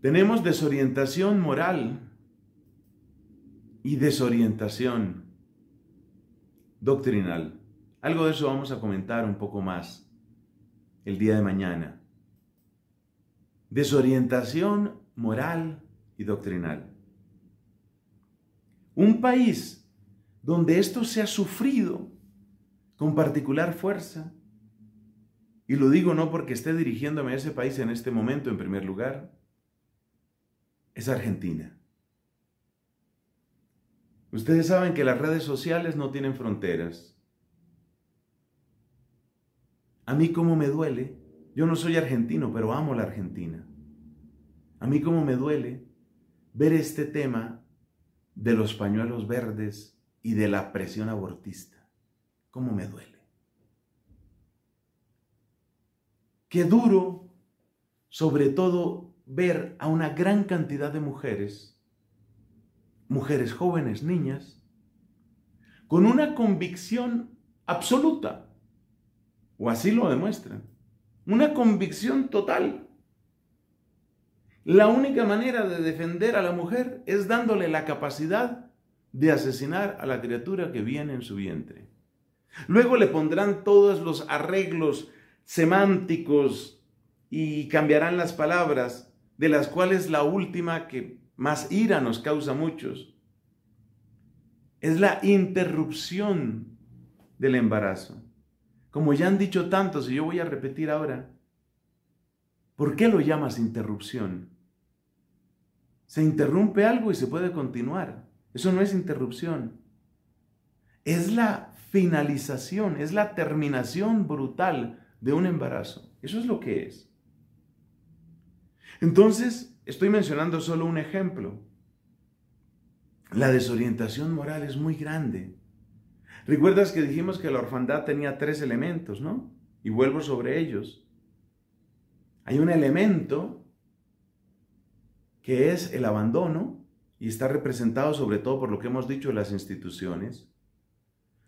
Tenemos desorientación moral y desorientación doctrinal. Algo de eso vamos a comentar un poco más el día de mañana. Desorientación moral y doctrinal. Un país donde esto se ha sufrido con particular fuerza, y lo digo no porque esté dirigiéndome a ese país en este momento en primer lugar, es Argentina. Ustedes saben que las redes sociales no tienen fronteras. A mí como me duele, yo no soy argentino, pero amo la Argentina. A mí como me duele ver este tema de los pañuelos verdes y de la presión abortista. ¿Cómo me duele? Qué duro, sobre todo, ver a una gran cantidad de mujeres, mujeres jóvenes, niñas, con una convicción absoluta, o así lo demuestran, una convicción total. La única manera de defender a la mujer es dándole la capacidad de asesinar a la criatura que viene en su vientre. Luego le pondrán todos los arreglos semánticos y cambiarán las palabras, de las cuales la última que más ira nos causa a muchos es la interrupción del embarazo. Como ya han dicho tantos, y yo voy a repetir ahora, ¿por qué lo llamas interrupción? Se interrumpe algo y se puede continuar. Eso no es interrupción. Es la finalización, es la terminación brutal de un embarazo. Eso es lo que es. Entonces, estoy mencionando solo un ejemplo. La desorientación moral es muy grande. Recuerdas que dijimos que la orfandad tenía tres elementos, ¿no? Y vuelvo sobre ellos. Hay un elemento que es el abandono y está representado sobre todo por lo que hemos dicho de las instituciones.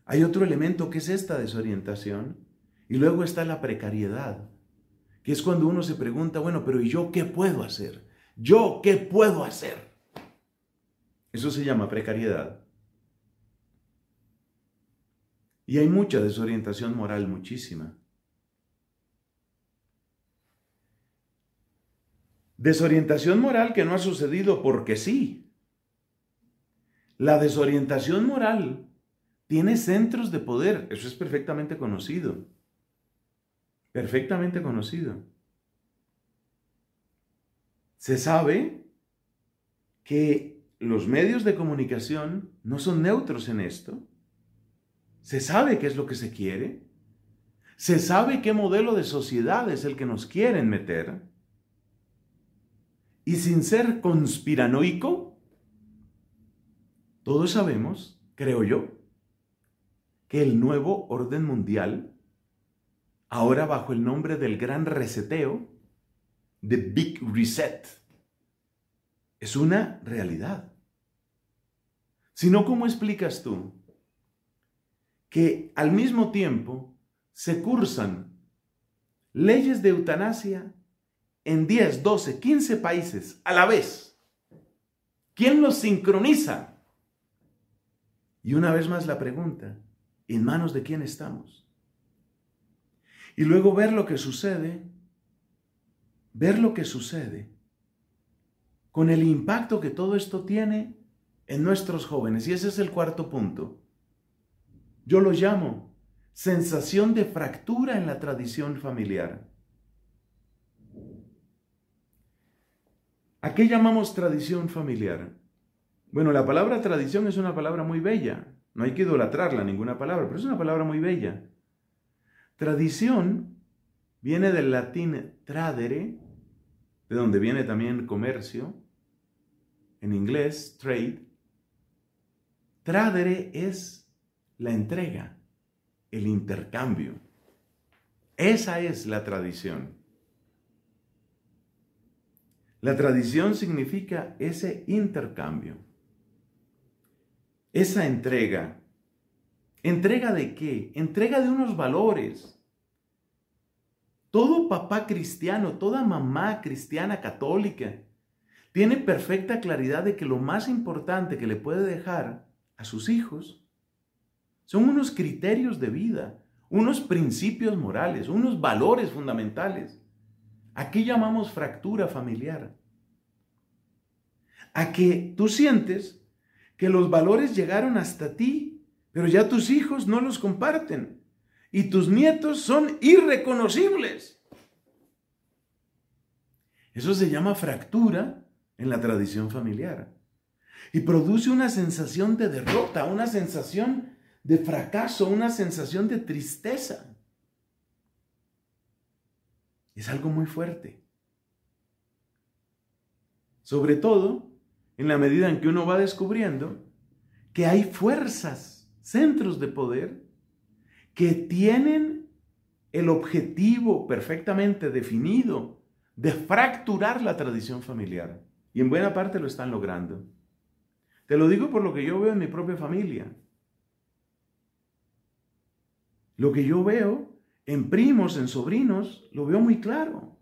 Hay otro elemento que es esta desorientación y luego está la precariedad, que es cuando uno se pregunta, bueno, pero ¿y yo qué puedo hacer? ¿Yo qué puedo hacer? Eso se llama precariedad. Y hay mucha desorientación moral, muchísima. Desorientación moral que no ha sucedido porque sí. La desorientación moral tiene centros de poder, eso es perfectamente conocido perfectamente conocido. Se sabe que los medios de comunicación no son neutros en esto. Se sabe qué es lo que se quiere. Se sabe qué modelo de sociedad es el que nos quieren meter. Y sin ser conspiranoico, todos sabemos, creo yo, que el nuevo orden mundial ahora bajo el nombre del gran reseteo, The Big Reset, es una realidad. Si no, ¿cómo explicas tú que al mismo tiempo se cursan leyes de eutanasia en 10, 12, 15 países a la vez? ¿Quién los sincroniza? Y una vez más la pregunta, ¿en manos de quién estamos? Y luego ver lo que sucede, ver lo que sucede con el impacto que todo esto tiene en nuestros jóvenes. Y ese es el cuarto punto. Yo lo llamo sensación de fractura en la tradición familiar. ¿A qué llamamos tradición familiar? Bueno, la palabra tradición es una palabra muy bella. No hay que idolatrarla, ninguna palabra, pero es una palabra muy bella. Tradición viene del latín tradere, de donde viene también comercio, en inglés trade. Tradere es la entrega, el intercambio. Esa es la tradición. La tradición significa ese intercambio, esa entrega ¿Entrega de qué? Entrega de unos valores. Todo papá cristiano, toda mamá cristiana católica tiene perfecta claridad de que lo más importante que le puede dejar a sus hijos son unos criterios de vida, unos principios morales, unos valores fundamentales. Aquí llamamos fractura familiar. A que tú sientes que los valores llegaron hasta ti, pero ya tus hijos no los comparten y tus nietos son irreconocibles. Eso se llama fractura en la tradición familiar. Y produce una sensación de derrota, una sensación de fracaso, una sensación de tristeza. Es algo muy fuerte. Sobre todo en la medida en que uno va descubriendo que hay fuerzas, centros de poder, que tienen el objetivo perfectamente definido de fracturar la tradición familiar. Y en buena parte lo están logrando. Te lo digo por lo que yo veo en mi propia familia. Lo que yo veo en primos, en sobrinos, lo veo muy claro.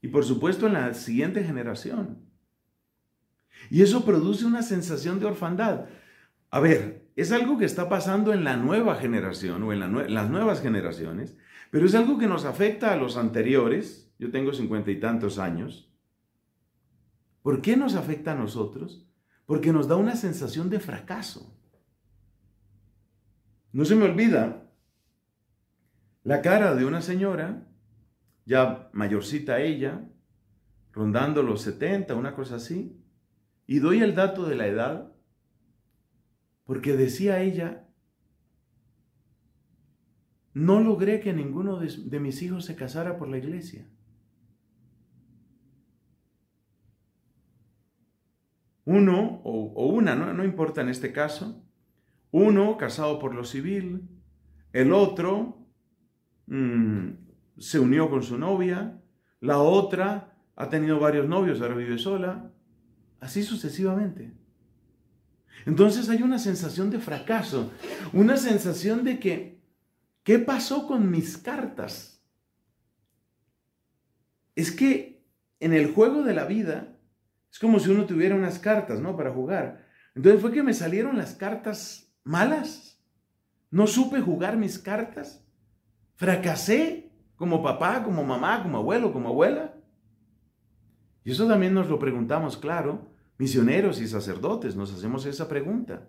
Y por supuesto en la siguiente generación. Y eso produce una sensación de orfandad. A ver, es algo que está pasando en la nueva generación o en, las nuevas generaciones, pero es algo que nos afecta a los anteriores. Yo tengo cincuenta y tantos años. ¿Por qué nos afecta a nosotros? Porque nos da una sensación de fracaso. No se me olvida la cara de una señora, ya mayorcita ella, rondando los 70, una cosa así, y doy el dato de la edad, porque decía ella, no logré que ninguno de, mis hijos se casara por la iglesia. Uno o, una, ¿no? importa en este caso, uno casado por lo civil, el otro Mm, se unió con su novia, la otra ha tenido varios novios, ahora vive sola, así sucesivamente. Entonces hay una sensación de fracaso, una sensación de que, ¿qué pasó con mis cartas? Es que en el juego de la vida es como si uno tuviera unas cartas, ¿no? Para jugar. Entonces fue que me salieron las cartas malas. No supe jugar mis cartas. Fracasé como papá, como mamá, como abuelo, como abuela. Y eso también nos lo preguntamos, claro, misioneros y sacerdotes, nos hacemos esa pregunta.